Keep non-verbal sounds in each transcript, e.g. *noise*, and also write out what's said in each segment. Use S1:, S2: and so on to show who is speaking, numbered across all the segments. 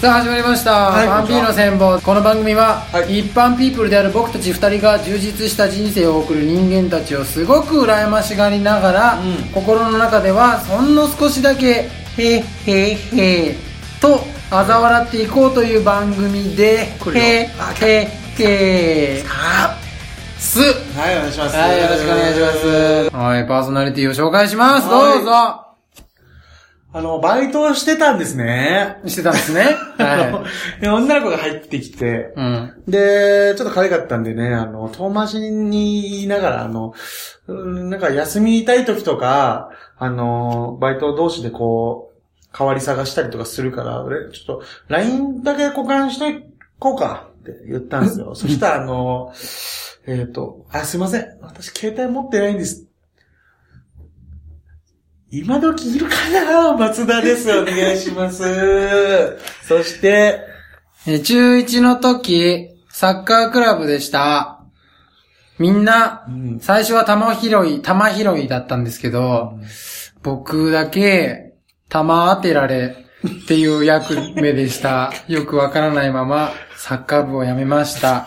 S1: さあ始まりました、
S2: はい
S1: パンピーの戦法。この番組は、
S2: はい。
S1: 一般ピープルである僕たち2人が充実した人生を送る人間たちをすごく羨ましがりながら、
S2: うん。
S1: 心の中ではほんの少しだけへーへーへーと嘲笑っていこうという番組で
S2: これ
S1: へ
S2: よあ
S1: ーへー。へす。
S2: はい、お願いします。
S1: はいよろしくお願いします。はいパーソナリティを紹介します。
S2: はい。
S1: どうぞ
S2: あの、バイトをしてたんですね。
S1: してたんですね *laughs* は
S2: で女の子が入ってきて、
S1: いうん
S2: で、ちょっと可愛かったんでね、あの、遠回しに言いながら、あの、うんなんか休みたい時とか、あの、バイト同士でこう、代わり探したりとかするから、俺、ちょっと、LINE だけ交換しとこうかって言ったんですよ。*laughs* そしたら、あの、えっ、と、あ、すいません。私、携帯持ってないんです。今時いるかな？松田です。お願いします。*laughs* そして、
S1: えー中1の時、サッカークラブでした。みんな
S2: う、ん
S1: 最初は玉拾い、玉拾いだったんですけど、僕だけ、玉当てられっていう役目でした。*laughs* よくわからないまま、サッカー部を辞めました。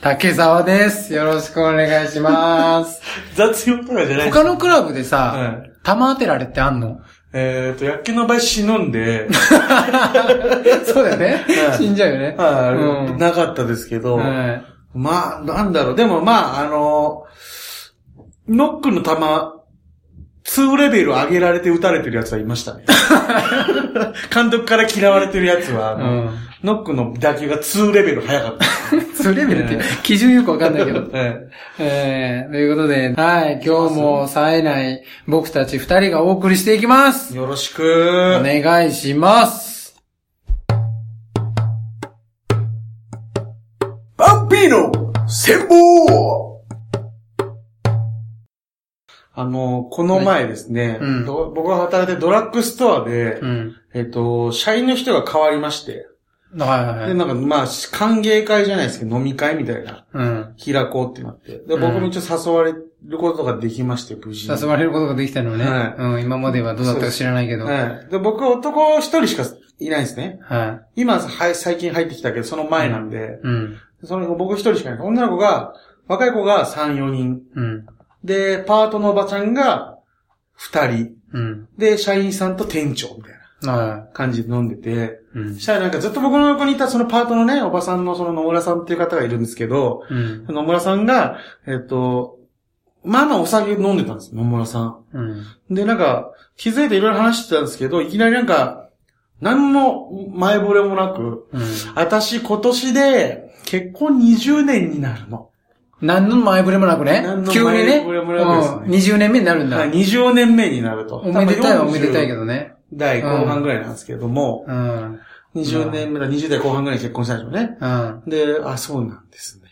S1: 竹沢です。よろしくお願いします。*laughs*
S2: 雑用とかじゃない
S1: 他のクラブでさ、
S2: はい
S1: 玉当てられってあんの？
S2: えっ、と、薬莢の場合死ぬんで、*laughs*
S1: そうだよね
S2: は。い
S1: 死んじゃうよね。
S2: はい
S1: うん
S2: なかったですけど、
S1: はい
S2: まあ、なんだろう、でもまあ、あの、ノックの球、2レベル上げられて打たれてるやつはいましたね。*laughs* 監督から嫌われてるやつは、あの
S1: うん。
S2: ノックの打球が2レベル速かった。*laughs*
S1: それレベルって基準よくわかんないけど。
S2: は *laughs* い
S1: えー、ということで、はい、今日も冴えない僕たち二人がお送りしていきます。
S2: よろしく。
S1: お願いします。
S2: バンピーノ戦法あの、この前ですね、
S1: うん
S2: ど僕が働いてるドラッグストアで、
S1: うん。
S2: えっと、社員の人が変わりまして、で、
S1: はいはいはい。
S2: なんか、まあ、歓迎会じゃないですけど、飲み会みたいな、
S1: うん。
S2: 開こうってなって。で、僕も一応誘われることができまして、無事に。
S1: 誘われることができたのね。
S2: はい
S1: うん、今まではどうだったか知らないけど。はい。
S2: はい。で、僕男一人しかいないんですね。
S1: は
S2: 今、はい、最近入ってきたけど、その前なんで、
S1: うん。
S2: その僕一人しかいない。女の子が、若い子が3、4人。
S1: うん。
S2: で、パートのおばちゃんが2人。
S1: うん。
S2: で、社員さんと店長みたいな
S1: は
S2: 感じで飲んでて、
S1: い。うん
S2: そ。したらなんかずっと僕の横にいたそのパートのね、おばさんのその野村さんっていう方がいるんですけど、
S1: うん。
S2: 野村さんが、えっと、まあまあお酒飲んでたんです、野村さん。
S1: うん。
S2: で、なんか、気づいていろいろ話してたんですけど、いきなりなんか、何の前触れもなく、
S1: うん。
S2: 私今年で結婚20年になるの。
S1: 何の前触れもなくね
S2: 何。の
S1: 急にね。
S2: 前触れもなくですね
S1: うん20年目になるんだ。
S2: はい20年目になると。
S1: おめでたいはおめでたいけ
S2: 40
S1: どね。
S2: 代後半ぐらいなんですけども、
S1: うん。
S2: 20年目だ、20代後半ぐらいに結婚したんでしょうね。
S1: うん。
S2: で、あ、そうなんですね。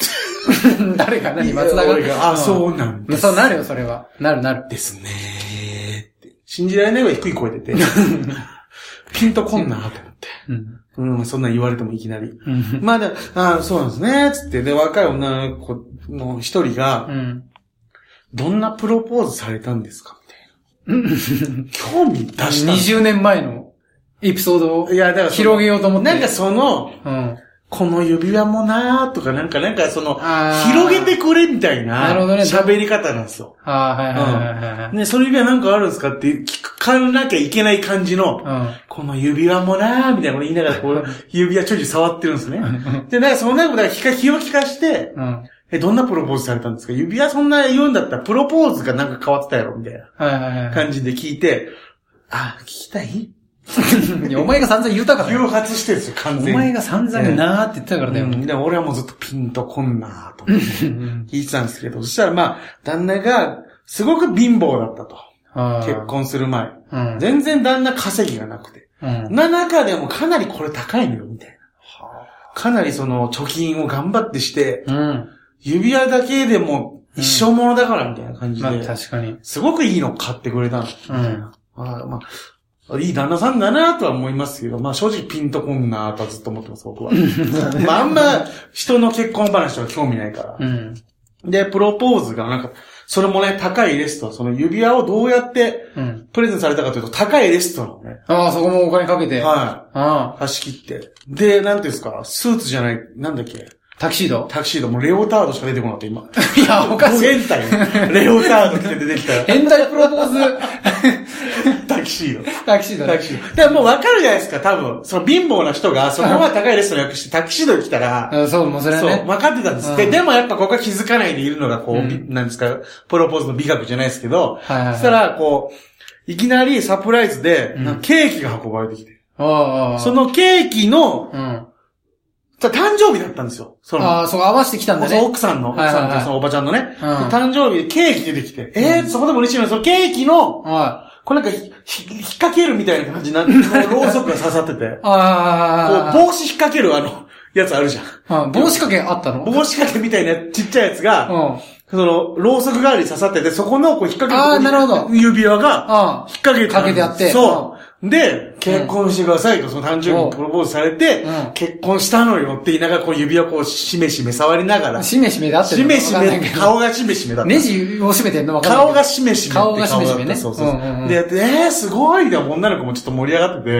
S2: *laughs*
S1: 誰が何松田が *laughs*
S2: あ、
S1: う
S2: そうなん
S1: ん。
S2: です。
S1: そうなるよ、それは。なるなる。
S2: ですね。信じられないぐらい低い声出て。*laughs* ピンとこんなと思って。
S1: うん。
S2: うん、そんなん言われてもいきなり。
S1: うん。
S2: まあで、あそうなんですね、つって。で、若い女の子の一人が、
S1: うん。
S2: どんなプロポーズされたんですか？興味出したんです
S1: 20年前のエピソードを
S2: いや、だからその
S1: 広げようと思って。
S2: なんかその、
S1: うん。
S2: この指輪もなーとか、なんか、なんかその、
S1: あー
S2: 広げてくれみたいな、
S1: なるほどね
S2: 喋り方なんですよ。
S1: ああ、はいはいはいはい。
S2: ね、その指輪なんかあるんですかって聞かなきゃいけない感じの、
S1: うん。
S2: この指輪もなーみたいなこと言いながら、こう、*laughs* 指輪ちょいちょい触ってるんですね。で、なんかその中で、気か気を利かして、
S1: うん。
S2: え、どんなプロポーズされたんですか？指輪そんな言うんだったら、プロポーズがなんか変わってたやろみたいな
S1: はいはいはい
S2: 感じで聞いて、あ、聞きたい？
S1: いや。お前が散々言うたから
S2: 誘
S1: よ。
S2: 発してるんですよ、完全に。
S1: お前が散々なーって言ってたからだよ。
S2: うん、俺はもうずっとピンとこんなーと聞いてたんですけど、そしたらまあ、旦那がすごく貧乏だったと。結。婚する前。
S1: うん。
S2: 全然旦那稼ぎがなくて。
S1: うん。
S2: な中でもかなりこれ高いのよ、みたいな。かなりその貯金を頑張ってして、
S1: うん。
S2: 指輪だけでも一生ものだからみたいな感じ
S1: まあ
S2: で、
S1: 確かに。
S2: すごくいいの買ってくれたの。
S1: うん。
S2: あまあ、いい旦那さんだなとは思いますけど、まあ正直ピンとこんなとはずっと思ってます、僕は。*laughs* まああんま人の結婚話とか興味ないから。
S1: うん。
S2: で、プロポーズがなんか、それもね、高いレストラン、その指輪をどうやって
S1: うん。
S2: プレゼントされたかというと、高いレストランをね、
S1: ああ、そこもお金かけて。
S2: は
S1: あ
S2: い、貸し切って。で、なんていうんですか、スーツじゃない、なんだっけ、
S1: タキシード？
S2: タクシード、もうレオタードしか出てこなかった、今。*laughs*
S1: いや、おかしい。
S2: 変態ね。レオタード着て出てきたら、
S1: 変態プロポーズ、
S2: タキシード。
S1: タキシードね
S2: タキシード。だからもうわかるじゃないですか、多分。その貧乏な人が、そこまで高いレストラン予約してタキシードで来たら、
S1: うんそう、もうそれは
S2: そう、
S1: ね。
S2: 分かってたんです。
S1: うん
S2: で、でもやっぱここは気づかないでいるのが、こう、
S1: うん
S2: びなんですか、プロポーズの美学じゃないですけど、
S1: はいはいはい
S2: そしたら、こう、いきなりサプライズで、ケーキが運ばれてきて、
S1: ああ
S2: そ、のケーキの、
S1: うん。
S2: 誕生日だったんですよ。その、
S1: ああ、そう、合わせてきたんだ
S2: そう
S1: ね。
S2: 奥さんの、奥
S1: はいはいはい。
S2: さんとそのおばちゃんのね、
S1: うん。
S2: 誕生日でケーキ出てきて、えー、そこでも嬉しいのにそのケーキの、
S1: は
S2: これなんかひ、ひ引っ掛けるみたいな感じになって、*laughs* ろうそくが刺さってて、
S1: い。ああ、
S2: こう、帽子引っ掛けるあの、やつあるじゃん。
S1: うん帽子掛けあったの？
S2: 帽子掛けみたいなちっちゃいやつが、
S1: うん。
S2: その、ろうそく代わりに刺さってて、そこのこう引っ掛け
S1: るほど。
S2: 指輪が、
S1: あ
S2: 引っ掛けて
S1: かけてあって。
S2: そう。で、結婚してくださいと、その誕生日にプロポーズされて
S1: うん、
S2: 結婚したのよって言いながら、こう指輪こう、しめしめ触りながら
S1: あ。、しめしめだって
S2: しめしめ、顔がしめしめだった。
S1: ネジを締めてんのわかんないけど。
S2: 顔がしめしめって
S1: 顔がしめしめね
S2: そうそうそう
S1: うんうんうん
S2: で、えー、すごいで、女の子もちょっと盛り上がってて、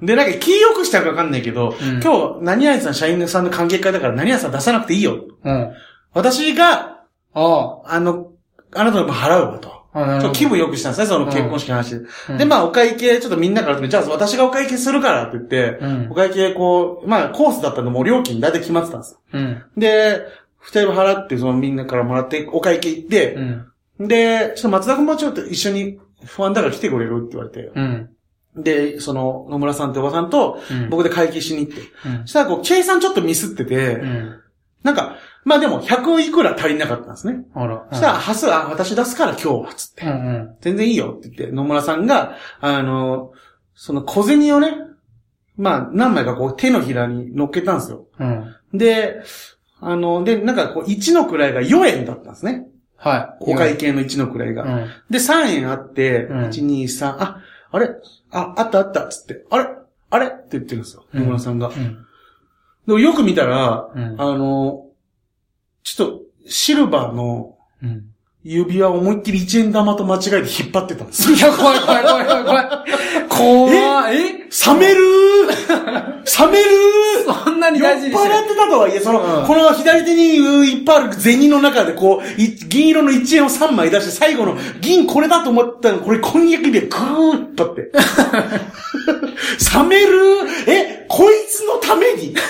S1: うん。
S2: で、なんか気良くしたかわかんないけど、
S1: うん
S2: 今日、何々さん社員さんの関係会だから何々さん出さなくていいよ。
S1: うん。
S2: 私が、
S1: あ
S2: あの、あなたの分払うわと。ちょっと気分良くしたんですね、その結婚式の話で。
S1: うん
S2: で、まあ、お会計、ちょっとみんなからじゃあ私がお会計するからって言って、
S1: うん
S2: お会計こう、まあ、コースだったんで、もう料金大体決まってたんですよ。
S1: うん。
S2: で、二人分払って、そのみんなからもらって、お会計行って
S1: う、ん。
S2: で、ちょっと松田君もちょっと一緒に不安だから来てくれるって言われて、
S1: うん。
S2: で、その、野村さんっておばさんと、
S1: うん
S2: 僕で会計しに行って、
S1: うん
S2: そしたらこう、計算ちょっとミスってて、
S1: うん。
S2: なんか、まあでも、100いくら足りなかったんですね。
S1: あら。
S2: そしたら、ハスは私出すから今日は、つって。
S1: うんうん。
S2: 全然いいよって言って、野村さんが、あの、その小銭をね、まあ、何枚かこう手のひらに乗っけたんですよ。
S1: うん。
S2: で、あの、で、なんかこう、1の位が4円だったんですね。
S1: はい。
S2: お会計の1の位が。
S1: うん。
S2: で、3円あって、
S1: うん
S2: 1、2、3、あ、あれ？あ、あったあった、つって、あれ？あれ？って言ってるんですよ。
S1: うん
S2: 野村さんが。
S1: うん。
S2: でもよく見たら、
S1: うん
S2: あの、ちょっと、シルバーの
S1: うん。
S2: 指輪を思いっきり1円玉と間違えて引っ張ってたんですよ。
S1: いや、怖い怖い怖い怖い怖い。怖い。え？
S2: 冷める？ー冷める？ー
S1: そんなに
S2: 酔っ
S1: 大事にして
S2: 払ってたとはいえ、その、
S1: うん
S2: この左手にいっぱいある銭の中で、こう、い銀色の1円を3枚出して、最後の銀これだと思ったの、これ婚約指輪グーッとって。*laughs* 冷める？ーえ、こいつのために *laughs*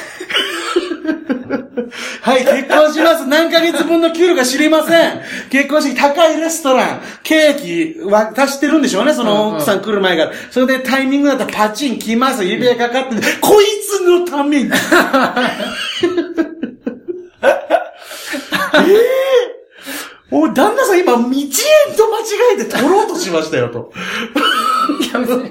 S2: はい、結婚します。何ヶ月分の給料か知りません。結婚式、高いレストラン、ケーキ渡してるんでしょうね、その奥さん来る前から。それでタイミングだったらパチン来ます。指輪かかってて、こいつのために。*laughs* ええおい、旦那さん今、1円と間違えて取ろうとしましたよ、と。
S1: いや、別に。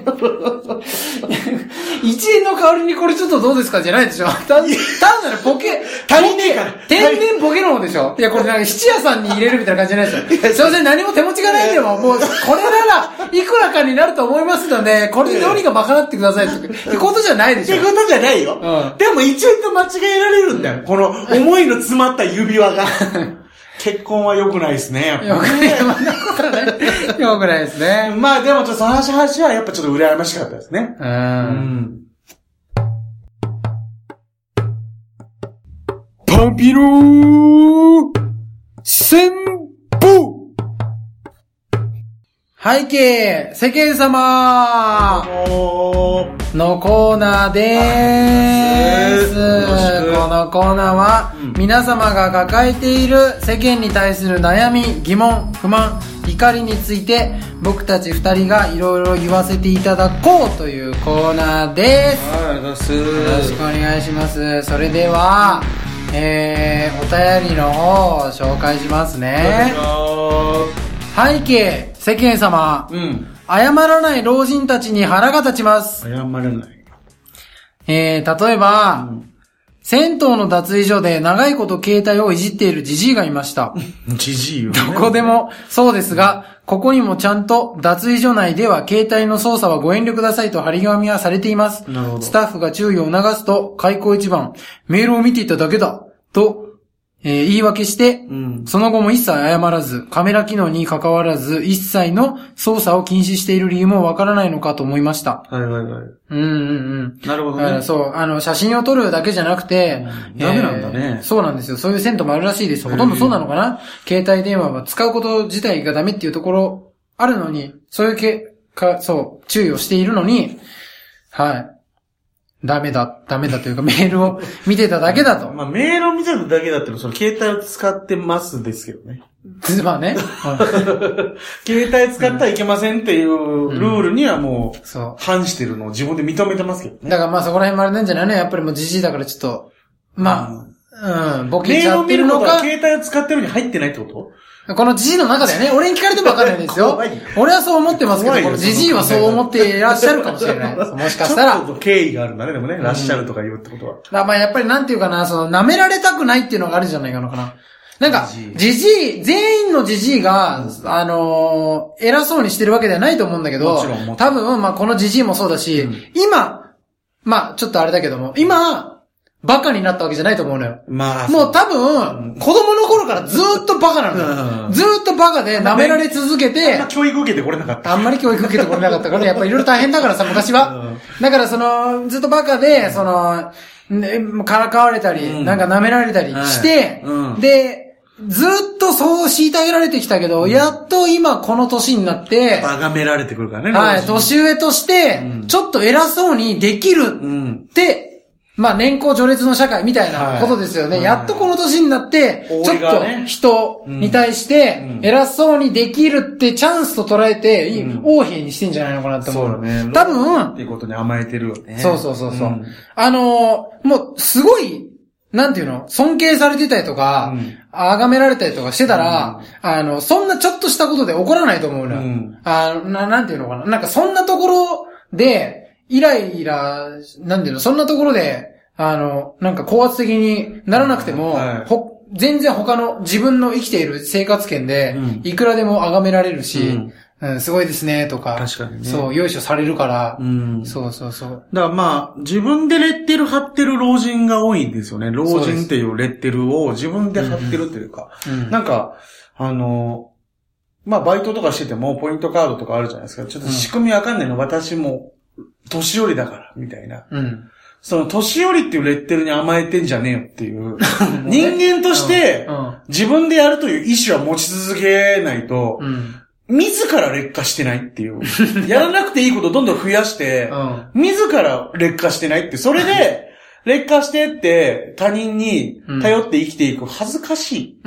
S1: 1円の代わりにこれちょっとどうですか？じゃないでしょた単なるボケ。
S2: 足りねえから
S1: 天然ボケの方でしょいや、これなんか質屋さんに入れるみたいな感じじゃないですよ。すいません、何も手持ちがないんでも、もう、これなら、いくらかになると思いますので、これでどうにか賄ってくださいって。ってことじゃないでしょ
S2: ってことじゃないよ。
S1: うん
S2: でも1円と間違えられるんだよ。この思いの詰まった指輪が。*laughs* 結婚は良くないですね、やっぱ
S1: よくない、そんなことない。よくないですね。*laughs*
S2: まあでもちょっとその話はやっぱちょっと羨ましかったですね。
S1: う。
S2: うんん。
S1: パンピロー旋風背景、世間様
S2: おー
S1: のコーナーでーす。このコーナーは、
S2: うん
S1: 皆様が抱えている世間に対する悩み、疑問、不満、怒りについて、僕たち二人がいろいろ言わせていただこうというコーナーです。
S2: はい。
S1: よろしくお願いします。それでは、えー、お便りの方を紹介しますね。背景、世間様、
S2: うん。
S1: 謝らない老人たちに腹が立ちます。
S2: 謝れない。
S1: えー、例えば、
S2: うん
S1: 銭湯の脱衣所で長いこと携帯をいじっているじじいがいました。*laughs*
S2: じじいよ、ね。
S1: どこでもそうですが、ここにもちゃんと脱衣所内では携帯の操作はご遠慮くださいと張り紙はされています。
S2: なるほど
S1: スタッフが注意を促すと、開口一番、メールを見ていただけだ、と、えー言い訳して、
S2: うん。
S1: その後も一切謝らず、カメラ機能に関わらず、一切の操作を禁止している理由もわからないのかと思いました。
S2: はいはいはい。
S1: うんうんうん。
S2: なるほどね。
S1: そう、あの、写真を撮るだけじゃなくて、
S2: うんダメなんだね
S1: えーそうなんですよ。そういう銭湯もあるらしいですよ。ほとんどそうなのかな？携帯電話は使うこと自体がダメっていうところあるのに、そういうけ、か、そう、注意をしているのに、はい。ダメだ、ダメだというかメールを見てただけだと。
S2: まあ、メールを見てるだけだったら、その携帯を使ってますですけどね。
S1: まあね。うん
S2: 携帯使ったらいけませんっていうルールにはもう、
S1: そ
S2: 反してるのを自分で認めてますけど
S1: う。
S2: ね。
S1: だからまあそこら辺もあれなんじゃないの？やっぱりもうじじいだからちょっと、まあ、うん、ボケちゃって
S2: メールを見る
S1: るのか。
S2: ことは携帯を使ってるに入ってないってこと？
S1: このじじいの中ではね、俺に聞かれてもわかんないですよ。俺はそう思ってますけど、このじじいはそう思っていらっしゃるかもしれない。*laughs* もしかしたら。
S2: ちょっと敬意があるんだね、でもね。らっしゃるとか言うってことは。
S1: だまあやっぱりなんていうかな、その、舐められたくないっていうのがあるんじゃないかのかな。なんか
S2: じ、
S1: じじい、全員のじじいが、あのー偉そうにしてるわけではないと思うんだけど
S2: もちろん
S1: 多分、まあこのじじいもそうだし、
S2: うん
S1: 今、まあちょっとあれだけども、今、バカになったわけじゃないと思うのよ。
S2: まあ、
S1: もう多分、子供の頃からずーっとバカなのよ。
S2: うん
S1: ずーっとバカで舐められ続け
S2: あん
S1: て
S2: ま、教育受けてこれなかった。
S1: あんまり教育受けてこれなかったから、やっぱりいろいろ大変だからさ、*laughs* 昔は。だからその、ずっとバカで、その、ね、からかわれたり、
S2: うん
S1: なんか舐められたりして、で、ずっとそう虐げられてきたけど、やっと今この年になって、
S2: 崇められてくるからね。
S1: はい、年上として
S2: う、ん
S1: ちょっと偉そうにできる
S2: うん。
S1: って、まあ年功序列の社会みたいなことですよね。
S2: はい
S1: やっとこの年になって、
S2: はい
S1: ちょっと人に対して
S2: うん
S1: 偉そうにできるってチャンスと捉えて、
S2: うん
S1: 横兵にしてんじゃないのかなって思う。
S2: そうだね。
S1: 多
S2: っ
S1: 分
S2: て、いうことに甘えてるよね。
S1: そうそうそうそう。
S2: ん
S1: あのーもうすごい、なんていうの？尊敬されてたりとか、
S2: うん
S1: 崇められたりとかしてたら、あの、そんなちょっとしたことで怒らないと思うのよ。
S2: うん
S1: あな、なんていうのかな？なんかそんなところで、イライラ、なんていうの、そんなところで、あの、なんか高圧的にならなくても、
S2: はい
S1: ほ全然他の自分の生きている生活圏で
S2: うん、
S1: いくらでも崇められるし、
S2: うん
S1: うんすごいですね、とか、
S2: 確かにね
S1: そう、よいしょされるから、
S2: うん。
S1: そうそうそう。
S2: だからまあ、自分でレッテル貼ってる老人が多いんですよね。老人っていうレッテルを自分で貼ってるというか。
S1: うん
S2: なんか、あの、まあ、バイトとかしてても、ポイントカードとかあるじゃないですか。ちょっと仕組みわかんないの、私も、年寄りだから、みたいな。
S1: うん。
S2: その、年寄りっていうレッテルに甘えてんじゃねえよっていう。*laughs* 人間として
S1: う、ん。
S2: 自分でやるという意思は持ち続けないと、
S1: うん。
S2: 自ら劣化してないっていう。*laughs* やらなくていいことをどんどん増やして、
S1: うん。
S2: 自ら劣化してないって、それで、*laughs* 劣化してって他人に頼って生きていく恥ずかしい。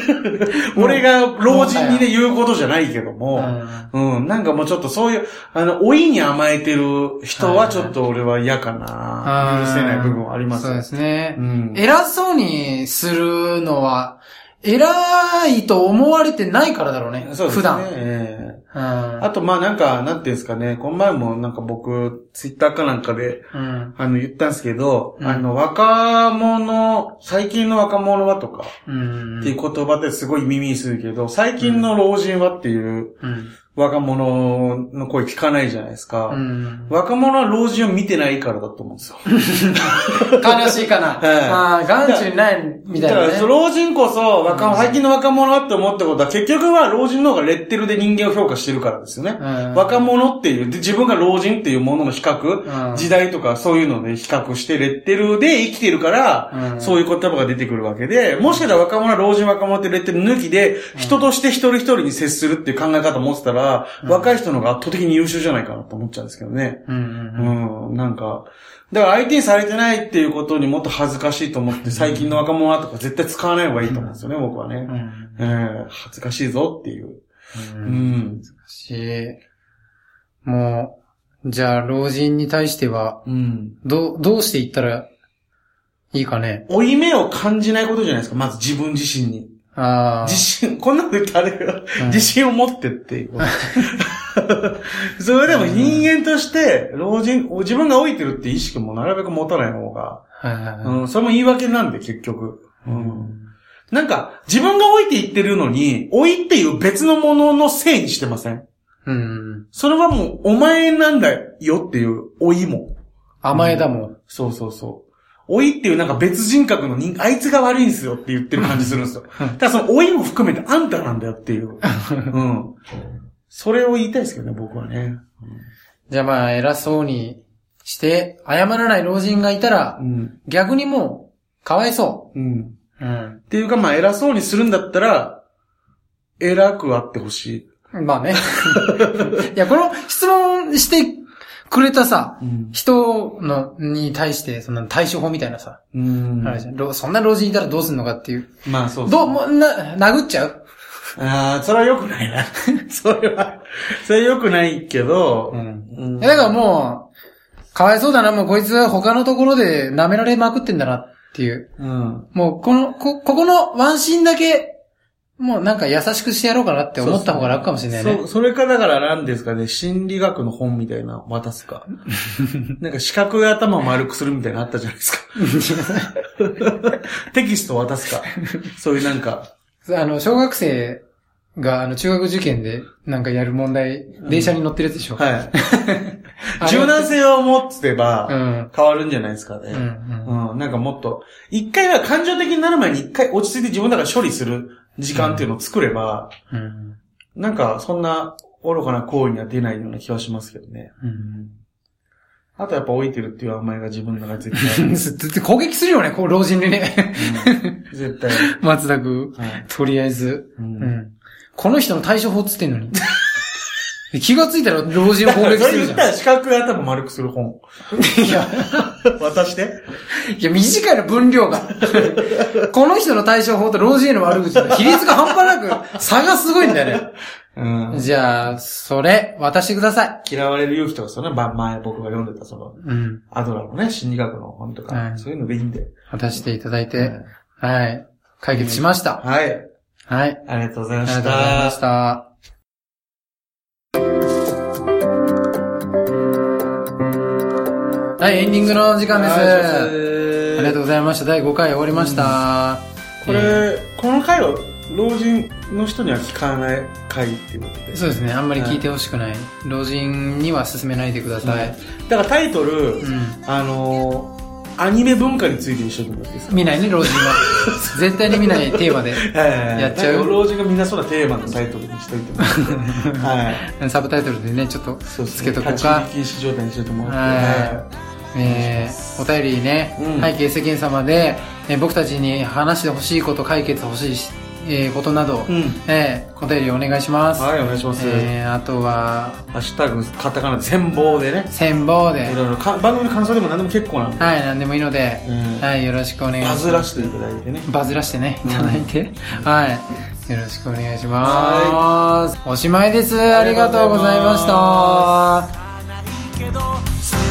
S2: *laughs* 俺が老人にね言うことじゃないけども、うん、なんかもうちょっとそういう、あの、老いに甘えてる人はちょっと俺は嫌かな。許せない部分はあります
S1: そうですね。
S2: うん。
S1: 偉そうにするのは、偉いと思われてないからだろうね。
S2: そうですね。
S1: 普段。
S2: ええ
S1: うん。
S2: あと、まあなんか、なんていうんですかね、この前もなんか僕、ツイッターかなんかで、
S1: うん。
S2: あの、言ったんですけど、
S1: うん
S2: あの、若者、最近の若者はとか、
S1: うん。
S2: っていう言葉ってすごい耳にするけど、最近の老人はっていう
S1: うん。
S2: 若者の声聞かないじゃないですか。
S1: うん。
S2: 若者は老人を見てないからだと思うんですよ。*laughs*
S1: 悲しいかな。
S2: はい
S1: まあ、眼中にないみたいなね
S2: だから、。老人こそ、若
S1: うん
S2: 最近の若者はって思ったことは、結局は老人の方がレッテルで人間を評価してるからですよね。
S1: うん
S2: 若者っていう、で自分が老人っていうものの比較、
S1: うん
S2: 時代とかそういうので比較して、レッテルで生きてるから、
S1: うん
S2: そういう言葉が出てくるわけで、もしかしたら若者は老人若者ってレッテル抜きで、人として一人一人に接するっていう考え方を持ってたら、若い人の方が圧倒的に優秀じゃないかなと思っちゃうんですけどね。
S1: うんうん
S2: うん、なんか、だから相手にされてないっていうことにもっと恥ずかしいと思って、最近の若者はとか絶対使わない方がいいと思うんですよね、僕はね
S1: う。ん。
S2: えー恥ずかしいぞっていう。
S1: う。
S2: うんん。
S1: し、もう、じゃあ、老人に対しては、
S2: うん。
S1: どう、どうしていったらいいかね。
S2: 負い目を感じないことじゃないですか、まず自分自身に。
S1: ああ。
S2: 自信、こんなこと言ってあれが、
S1: うん
S2: 自信を持ってっていうこと。*laughs* それでも人間として、老人、自分が老いてるって意識もなるべく持たない方が、
S1: はいはいはい
S2: うん、それも言い訳なんで、結局。う。
S1: うんん
S2: なんか、自分が老いていってるのに、老いっていう別のもののせいにしてません？
S1: うん。
S2: それはもう、お前なんだよっていう、老いも。
S1: 甘えだもん。
S2: そうそうそう。老いっていうなんか別人格の人、あいつが悪いんですよって言ってる感じするんですよ。ただその老いも含めてあんたなんだよっていう。*laughs* うん。それを言いたいですけどね、僕はね。
S1: じゃあまあ、偉そうにして、謝らない老人がいたら
S2: う、ん。
S1: 逆にもう、かわいそ
S2: うん。
S1: う。うん。
S2: っていうか、まあ、偉そうにするんだったら、偉くあってほしい。
S1: まあね。*laughs* いや、この質問してくれたさ、
S2: うん。
S1: 人の、に対して、その対処法みたいなさ、
S2: うん
S1: そんな老人いたらどうすんのかっていう。
S2: まあ、そう
S1: どう、もうな、殴っちゃう？
S2: ああ、それは良くないな。*laughs* それは、それは良くないけど、
S1: ん。
S2: うん
S1: だからもう、かわいそうだな、もうこいつは他のところで舐められまくってんだなっていう。
S2: うん。
S1: もう、この、こ、ここのワンシーンだけ、もうなんか優しくしてやろうかなって思った方が楽かもしれないね。
S2: そ、*laughs* それかだから何ですかね、心理学の本みたいなの渡すか。*laughs* なんか四角い頭を丸くするみたいなのあったじゃないですか。*laughs* テキスト渡すか。そういうなんか、
S1: あの、小学生が、あの、中学受験で、なんかやる問題、電車に乗ってるやつでしょ。
S2: はい。柔軟性を持ってば
S1: う、ん。
S2: 変わるんじゃないですか
S1: うん。う
S2: ね。
S1: ん。
S2: うん。なんかもっと、一回は感情的になる前に一回落ち着いて自分の中で処理する時間っていうのを作れば、
S1: うん。
S2: なんかそんな愚かな行為には出ないような気はしますけどね。
S1: うん。
S2: あとやっぱ老いてるっていう甘えが自分の中で絶対 *laughs*
S1: 攻撃するよね、こう、老人にね。
S2: うん絶対。
S1: 松田君。
S2: はい。
S1: とりあえず。この人の対処法っつってんのに。気がついたら老人を攻撃
S2: それ言
S1: するじゃん。
S2: ったら四角い頭丸くする本。
S1: いや、
S2: 渡して。
S1: いや、短いの分量が。この人の対処法と老人への悪口の比率が半端なく差がすごいんだよね。
S2: うん。
S1: じゃあ、それ、渡してください。
S2: 嫌われる勇気とかそのね、ば前僕が読んでたその、
S1: うん。
S2: アドラーのね、心理学の本とか、
S1: はい
S2: そういうのでいいんで。
S1: 渡していただい
S2: は
S1: て、
S2: い
S1: はい。解決しました。
S2: はい。
S1: はい。
S2: ありがとうございま
S1: あり
S2: した。
S1: がとうございました。はい、エンディングの時間です。ありがとうございました。第5回終わりました。
S2: これ、この回は、老人の人には聞かない回っていうことで。
S1: そうですね。あんまり聞いてほしくない。老人には勧めないでください。
S2: だからタイトル、
S1: うん。
S2: あのーアニメ文化について一緒にもらっていいですか
S1: 見ないね、老人は。*laughs* 絶対に見ないテーマで。
S2: はい
S1: やっちゃう
S2: 老人がみんなそうなテーマのタイトルにしといて。*laughs* はい。
S1: サブタイトルでね、ちょっと
S2: そうです
S1: つけとこうか。
S2: 立ち入り禁止状態にしといてもらって。
S1: はえー、お便りね、
S2: うん
S1: 背景世間様で、えー僕たちに話してほしいこと、解決欲しいし、えーことなど、
S2: うん。
S1: えーお便りお願いします。
S2: はい、お願いします。
S1: えーあとは、
S2: ハッシュタグ、カタカナで戦望でね。
S1: 戦望で
S2: い、ろいろか、番組の感想でも何でも結構なんで。
S1: はい、何でもいいので、
S2: うん
S1: はい、よろしくお願いします。
S2: バズらしていただいてね。
S1: バズらしてね、いただいて。*laughs* はい。よろしくお願いします。おしまいです。ありがとうございました。